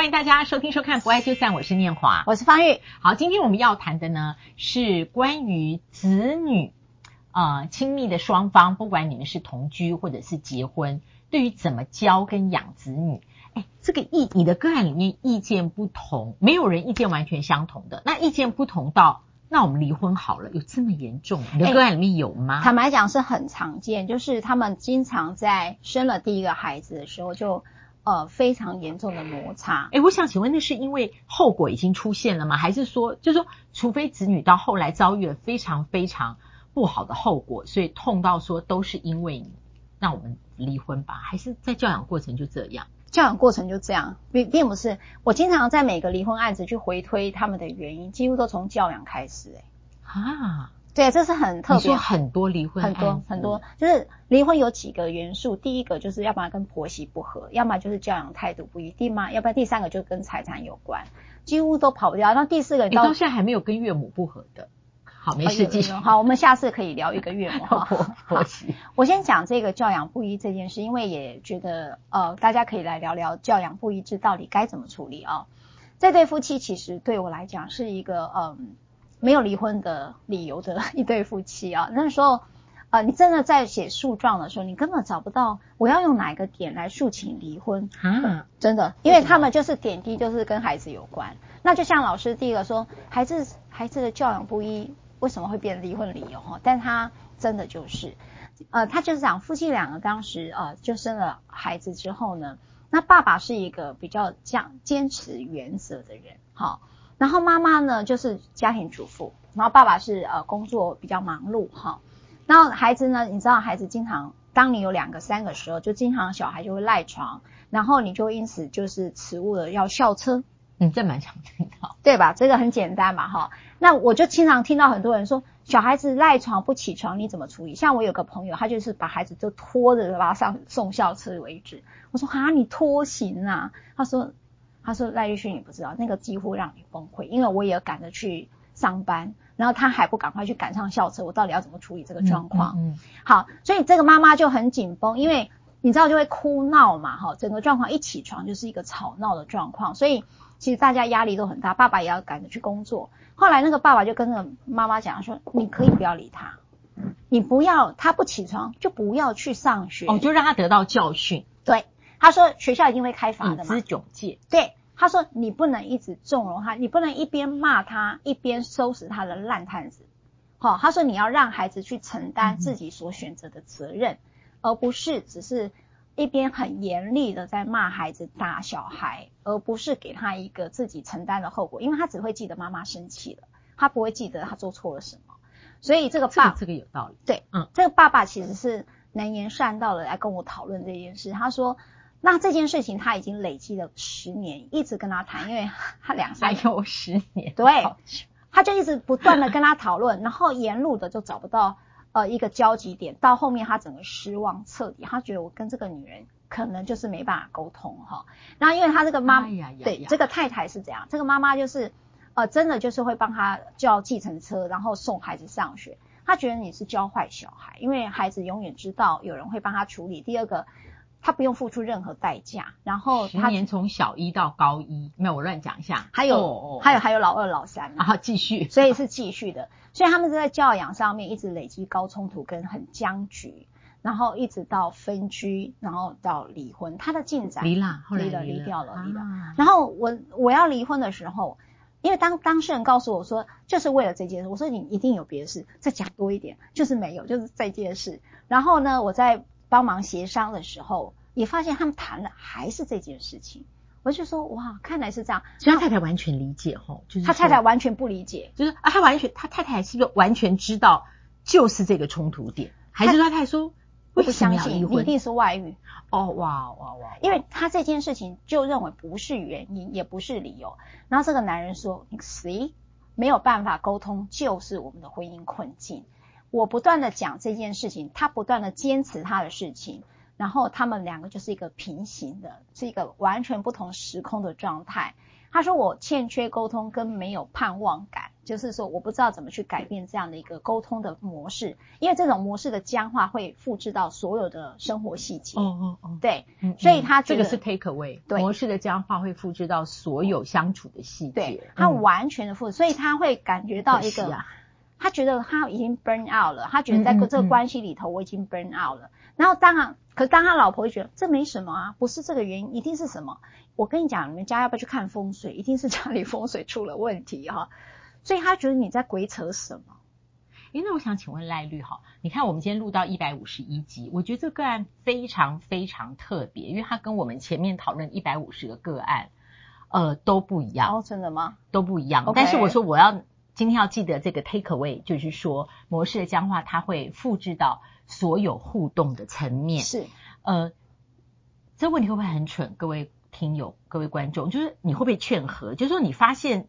欢迎大家收听收看《不爱就散》，我是念华，我是方玉。好，今天我们要谈的呢是关于子女，呃，亲密的双方，不管你们是同居或者是结婚，对于怎么教跟养子女，哎，这个意你的个案里面意见不同，没有人意见完全相同的，那意见不同到。那我们离婚好了，有这么严重？你的个案里面有吗？坦白讲是很常见，就是他们经常在生了第一个孩子的时候就呃非常严重的摩擦。哎，我想请问，那是因为后果已经出现了吗？还是说，就是说，除非子女到后来遭遇了非常非常不好的后果，所以痛到说都是因为你，那我们离婚吧？还是在教养过程就这样？教养过程就这样，并并不是。我经常在每个离婚案子去回推他们的原因，几乎都从教养开始、欸。哎，啊，对，这是很特别。你说很多离婚，很多很多，就是离婚有几个元素。第一个就是要不然跟婆媳不和，要么就是教养态度不一，定嘛，要不然第三个就跟财产有关，几乎都跑不掉。那第四个你到，现在还没有跟岳母不和的。好，没事，继续。好，我们下次可以聊一个岳母 哈。好，我先讲这个教养不一这件事，因为也觉得呃，大家可以来聊聊教养不一致到底该怎么处理啊、哦。这对夫妻其实对我来讲是一个嗯、呃、没有离婚的理由的一对夫妻啊。那时候呃，你真的在写诉状的时候，你根本找不到我要用哪一个点来诉请离婚啊？真的，因为他们就是点滴就是跟孩子有关。那就像老师第一个说，孩子孩子的教养不一。为什么会变离婚理由哈？但他真的就是，呃，他就是讲夫妻两个当时呃就生了孩子之后呢，那爸爸是一个比较讲坚持原则的人，好，然后妈妈呢就是家庭主妇，然后爸爸是呃工作比较忙碌哈，然后孩子呢，你知道孩子经常当你有两个三个时候，就经常小孩就会赖床，然后你就因此就是迟误了要校车。嗯，这蛮常听到，对吧？这个很简单嘛，哈。那我就经常听到很多人说，小孩子赖床不起床，你怎么处理？像我有个朋友，他就是把孩子就拖着把他上送校车为止。我说哈，你拖行啊？他说，他说赖玉勋你不知道，那个几乎让你崩溃，因为我也赶着去上班，然后他还不赶快去赶上校车，我到底要怎么处理这个状况？嗯，嗯，好，所以这个妈妈就很紧绷，因为你知道就会哭闹嘛，哈，整个状况一起床就是一个吵闹的状况，所以。其实大家压力都很大，爸爸也要赶着去工作。后来那个爸爸就跟那个妈妈讲说：“你可以不要理他，你不要他不起床就不要去上学。”哦，就让他得到教训。对，他说学校一定会开罚的嘛。以资窘戒。对，他说你不能一直纵容他，你不能一边骂他一边收拾他的烂摊子。好，他说你要让孩子去承担自己所选择的责任，嗯、而不是只是。一边很严厉的在骂孩子、打小孩，而不是给他一个自己承担的后果，因为他只会记得妈妈生气了，他不会记得他做错了什么。所以这个爸，这个有道理。对，嗯，这个爸爸其实是能言善道的来跟我讨论这件事。他说，那这件事情他已经累积了十年，一直跟他谈，因为他两三还有十年，对，他就一直不断的跟他讨论，然后沿路的就找不到。呃，一个交集点，到后面他整个失望彻底，他觉得我跟这个女人可能就是没办法沟通哈。那因为他这个妈，哎、呀呀呀对，这个太太是这样，这个妈妈就是呃，真的就是会帮他叫计程车，然后送孩子上学。他觉得你是教坏小孩，因为孩子永远知道有人会帮他处理。第二个。他不用付出任何代价，然后他十年从小一到高一，没有我乱讲一下，还有、哦、还有还有老二老三，然后继续，所以是继续的，所以他们是在教养上面一直累积高冲突跟很僵局，然后一直到分居，然后到离婚，他的进展离了，离了离掉了离了，然后我我要离婚的时候，因为当当事人告诉我说就是为了这件事，我说你一定有别的事，再讲多一点，就是没有，就是这件事，然后呢，我在。帮忙协商的时候，也发现他们谈的还是这件事情。我就说，哇，看来是这样。所以他太太完全理解吼，就是他太太完全不理解，就是啊，他完全，他太太是不是完全知道就是这个冲突点？还是说他太太说为什么要离婚？不相信，一定是外遇。哦，哇哇哇！因为他这件事情就认为不是原因，也不是理由。然后这个男人说：“See，没有办法沟通，就是我们的婚姻困境。”我不断的讲这件事情，他不断的坚持他的事情，然后他们两个就是一个平行的，是一个完全不同时空的状态。他说我欠缺沟通跟没有盼望感，就是说我不知道怎么去改变这样的一个沟通的模式，因为这种模式的僵化会复制到所有的生活细节。哦哦哦，对，嗯、所以他这个是 take away，对，模式的僵化会复制到所有相处的细节。对，他完全的复制，所以他会感觉到一个。他觉得他已经 burn out 了，他觉得在这个关系里头我已经 burn out 了。嗯嗯嗯，然后当然，可是当他老婆会觉得这没什么啊，不是这个原因，一定是什么？我跟你讲，你们家要不要去看风水？一定是家里风水出了问题哈。所以他觉得你在鬼扯什么？诶，那我想请问赖律哈，你看我们今天录到一百五十一集，我觉得这个个案非常非常特别，因为它跟我们前面讨论一百五十个个案，呃，都不一样。哦，真的吗？都不一样。但是我说我要。今天要记得这个 take away，就是说模式的僵化，它会复制到所有互动的层面。是，呃，这问题会不会很蠢？各位听友、各位观众，就是你会不会劝和？就是说你发现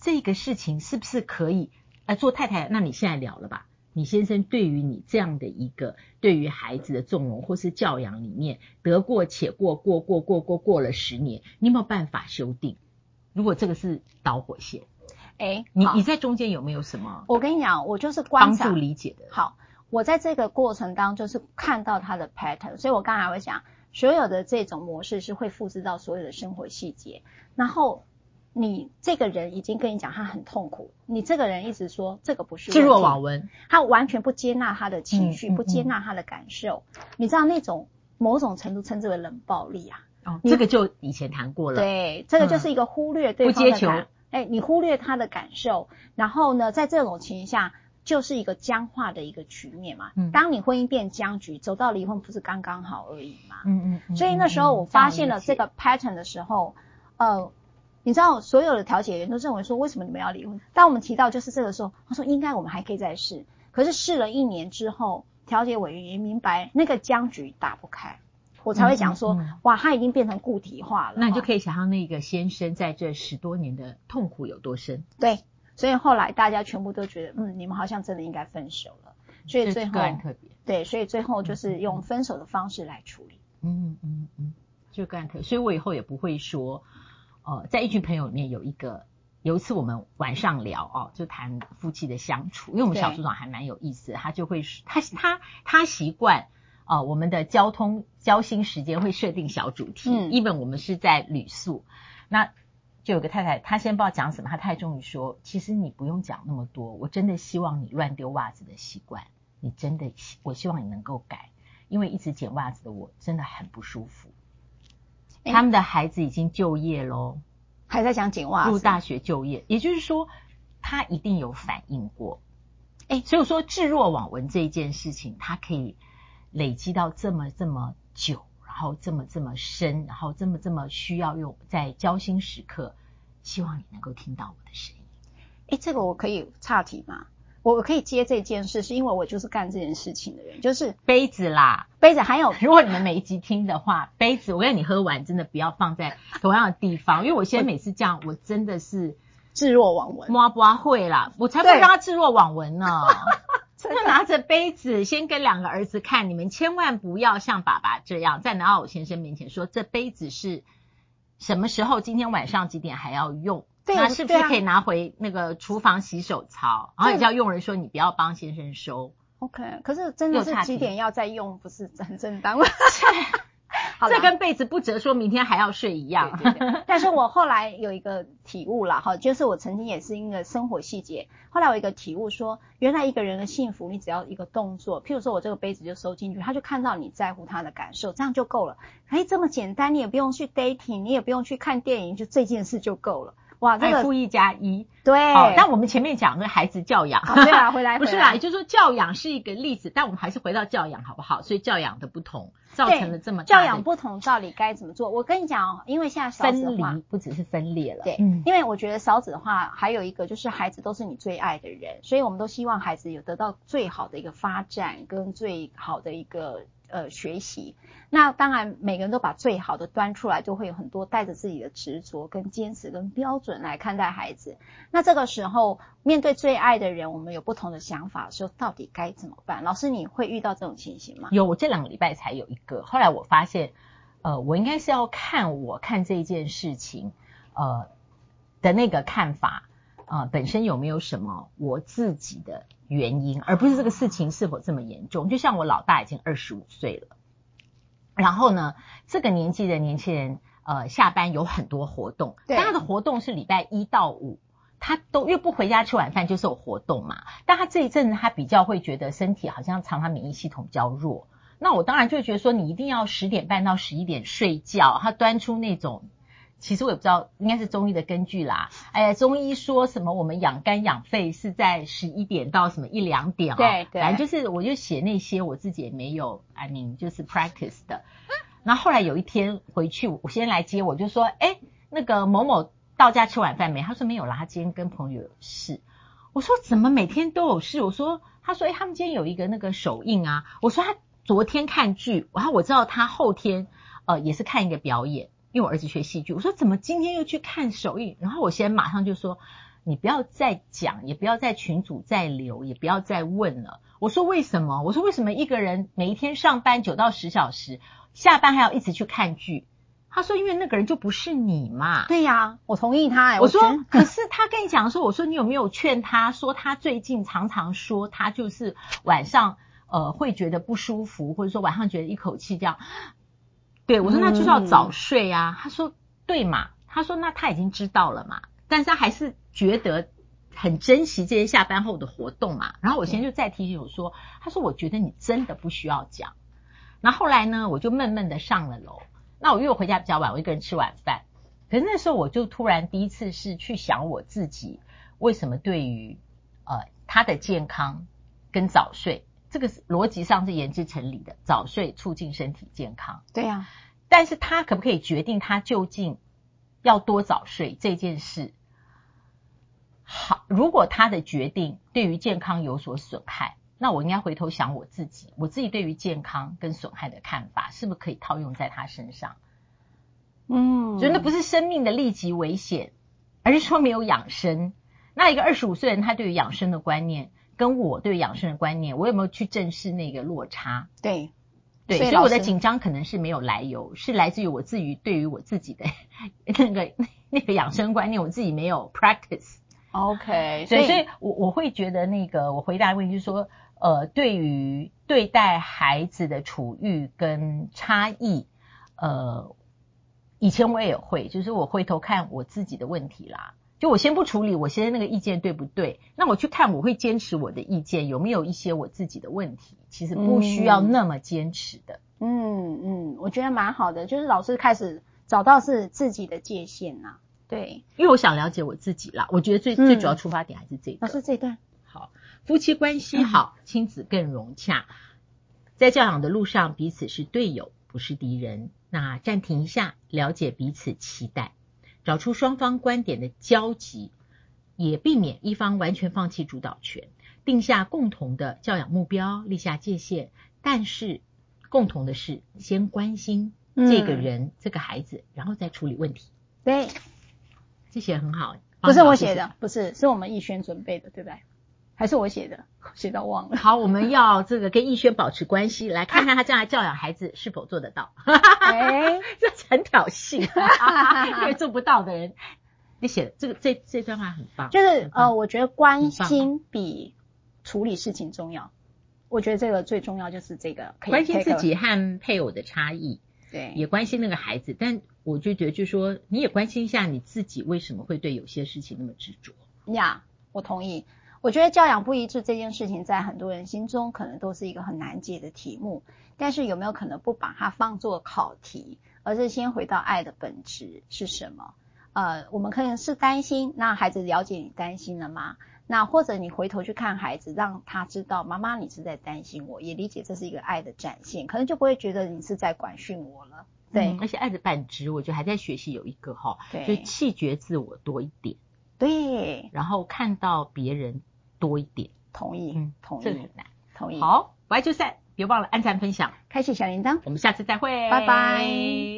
这个事情是不是可以？呃，做太太，那你现在聊了吧？你先生对于你这样的一个对于孩子的纵容或是教养里面得过且过，过过过过过了十年，你有没有办法修订？如果这个是导火线。哎，你你在中间有没有什么？我跟你讲，我就是帮助理解的。好，我在这个过程当中就是看到他的 pattern，所以我刚才会讲，所有的这种模式是会复制到所有的生活细节。然后你这个人已经跟你讲他很痛苦，你这个人一直说这个不是。置若罔闻，他完全不接纳他的情绪，嗯嗯嗯、不接纳他的感受。你知道那种某种程度称之为冷暴力啊？哦，这个就以前谈过了。对，这个就是一个忽略对方的感。哎，你忽略他的感受，然后呢，在这种情形下，就是一个僵化的一个局面嘛。嗯，当你婚姻变僵局，走到离婚不是刚刚好而已嘛。嗯嗯，嗯。所以那时候我发现了这个 pattern 的时候，呃，你知道所有的调解员都认为说，为什么你们要离婚？当我们提到就是这个时候，他说应该我们还可以再试。可是试了一年之后，调解委员也明白那个僵局打不开。我才会讲说、哇，他已经变成固体化了。那你就可以想象那个先生在这十多年的痛苦有多深。对，所以后来大家全部都觉得，嗯，你们好像真的应该分手了。所以最后，特别对，所以最后就是用分手的方式来处理。嗯嗯嗯，就个案特。所以我以后也不会说，呃，在一群朋友里面有一个，有一次我们晚上聊哦，就谈夫妻的相处，因为我们小组长还蛮有意思的，他就会他他他习惯。啊、呃，我们的交通交心时间会设定小主题，嗯，even 我们是在旅宿，那就有个太太，她先不知道讲什么，她太终于说，其实你不用讲那么多，我真的希望你乱丢袜子的习惯，你真的，我希望你能够改，因为一直捡袜子的我真的很不舒服。他们的孩子已经就业喽，还在讲捡袜子，入大学就业，也就是说他一定有反应过，哎，所以我说置若罔闻这一件事情，他可以。累积到这么这么久，然后这么这么深，然后这么这么需要用在交心时刻，希望你能够听到我的声音。诶，这个我可以岔题吗？我可以接这件事，是因为我就是干这件事情的人，就是杯子啦，杯子还有，如果你们每一集听的话，杯子，我跟你喝完真的不要放在同样的地方，因为我现在每次这样，我真的是置若罔闻，摸不会啦，我才不会让他置若罔闻呢。就拿着杯子，先跟两个儿子看，你们千万不要像爸爸这样，在南奥先生面前说这杯子是什么时候，今天晚上几点还要用？对，那是不是可以拿回那个厨房洗手槽？然后也叫佣人说你不要帮先生收。OK，可是真的是几点要再用，不是很正当 吗？这跟被子不折说明天还要睡一样。对对对，但是我后来有一个体悟了哈，就是我曾经也是因为生活细节，后来我一个体悟说，原来一个人的幸福，你只要一个动作，譬如说我这个杯子就收进去，他就看到你在乎他的感受，这样就够了。哎，这么简单，你也不用去 dating，你也不用去看电影，就这件事就够了。哇，这个负一加一，对。哦，但我们前面讲的孩子教养，啊对啊，回来，回来 不是啦，也就是说教养是一个例子，但我们还是回到教养好不好？所以教养的不同造成了这么大教养不同，到底该怎么做？我跟你讲哦，因为现在少子化分离不只是分裂了，对，嗯，因为我觉得少子的话还有一个就是孩子都是你最爱的人，所以我们都希望孩子有得到最好的一个发展跟最好的一个。呃，学习，那当然每个人都把最好的端出来，就会有很多带着自己的执着、跟坚持、跟标准来看待孩子。那这个时候，面对最爱的人，我们有不同的想法的时候，到底该怎么办？老师，你会遇到这种情形吗？有，我这两个礼拜才有一个。后来我发现，呃，我应该是要看我看这件事情，呃的那个看法，啊、呃，本身有没有什么我自己的原因，而不是这个事情是否这么严重。就像我老大已经二十五岁了，然后呢，这个年纪的年轻人，呃，下班有很多活动，对，但他的活动是礼拜一到五，他都又不回家吃晚饭，就是有活动嘛。但他这一阵子他比较会觉得身体好像常常免疫系统比较弱，那我当然就会觉得说你一定要十点半到十一点睡觉，他端出那种。其实我也不知道，应该是中医的根据啦。哎呀，中医说什么我们养肝养肺是在十一点到什么一两点啊？对对，反正就是我就写那些我自己也没有，I mean 就是 practice 的。然后后来有一天回去，我先来接，我就说，哎，那个某某到家吃晚饭没？他说没有啦，他今天跟朋友有事。我说怎么每天都有事？我说，他说，哎，他们今天有一个那个首映啊。我说他昨天看剧，然后我知道他后天呃也是看一个表演。因为我儿子学戏剧，我说怎么今天又去看首映？然后我先马上就说，你不要再讲，也不要在群组再留，也不要再问了。我说为什么？我说为什么一个人每一天上班九到十小时，下班还要一直去看剧？他说因为那个人就不是你嘛。对呀，我同意他。我说 可是他跟你讲的时候，我说你有没有劝他说他最近常常说他就是晚上呃会觉得不舒服，或者说晚上觉得一口气这样。对，我说那就是要早睡啊。嗯、他说对嘛，他说那他已经知道了嘛，但是他还是觉得很珍惜这些下班后的活动嘛。然后我现在就再提醒我说，他说我觉得你真的不需要讲。那后，后来呢，我就闷闷的上了楼。那我因为我回家比较晚，我一个人吃晚饭。可是那时候我就突然第一次是去想我自己为什么对于呃他的健康跟早睡。这个逻辑上是言之成理的，早睡促进身体健康。对呀、啊，但是他可不可以决定他究竟要多早睡这件事？好，如果他的决定对于健康有所损害，那我应该回头想我自己，我自己对于健康跟损害的看法，是不是可以套用在他身上？嗯，所以那不是生命的立即危险，而是说没有养生。那一个二十五岁人，他对于养生的观念。跟我对养生的观念，我有没有去正视那个落差？对，对，所以，我的紧张可能是没有来由，是来自于我自己对于我自己的那个 那个养生观念，我自己没有 practice。OK，所以，所以我我会觉得那个我回答的问题就是说，呃，对于对待孩子的处遇跟差异，呃，以前我也会，就是我回头看我自己的问题啦。就我先不处理，我现在那个意见对不对？那我去看，我会坚持我的意见，有没有一些我自己的问题？其实不需要那么坚持的。嗯嗯，我觉得蛮好的，就是老师开始找到是自己的界限呐、啊。对，因为我想了解我自己啦。我觉得最、嗯、最主要出发点还是这个。老师这一段好，夫妻关系好，嗯、亲子更融洽，在教养的路上，彼此是队友，不是敌人。那暂停一下，了解彼此期待。找出双方观点的交集，也避免一方完全放弃主导权，定下共同的教养目标，立下界限。但是共同的是，先关心这个人、嗯、这个孩子，然后再处理问题。对，这写很好。不是我写的，不是，是我们逸轩准备的，对不对？还是我写的，写到忘了。好，我们要这个跟逸轩保持关系，来看看他将来教养孩子是否做得到。哎，这很挑衅，因为做不到的人，你写的这个这这段话很棒。就是呃，我觉得关心比处理事情重要。我觉得这个最重要就是这个，关心自己和配偶的差异，对，也关心那个孩子。但我就觉得，就是说你也关心一下你自己，为什么会对有些事情那么执着？呀，我同意。我觉得教养不一致这件事情，在很多人心中可能都是一个很难解的题目。但是有没有可能不把它放作考题，而是先回到爱的本质是什么？呃，我们可能是担心，那孩子了解你担心了吗？那或者你回头去看孩子，让他知道妈妈你是在担心我，也理解这是一个爱的展现，可能就不会觉得你是在管训我了。对，嗯、而且爱的本质，我觉得还在学习有一个哈，对，就弃绝自我多一点。对，然后看到别人。多一点，同意，嗯，同意，这个很难，同意。好，我爱就散，别忘了按赞分享，开启小铃铛，我们下次再会，拜拜。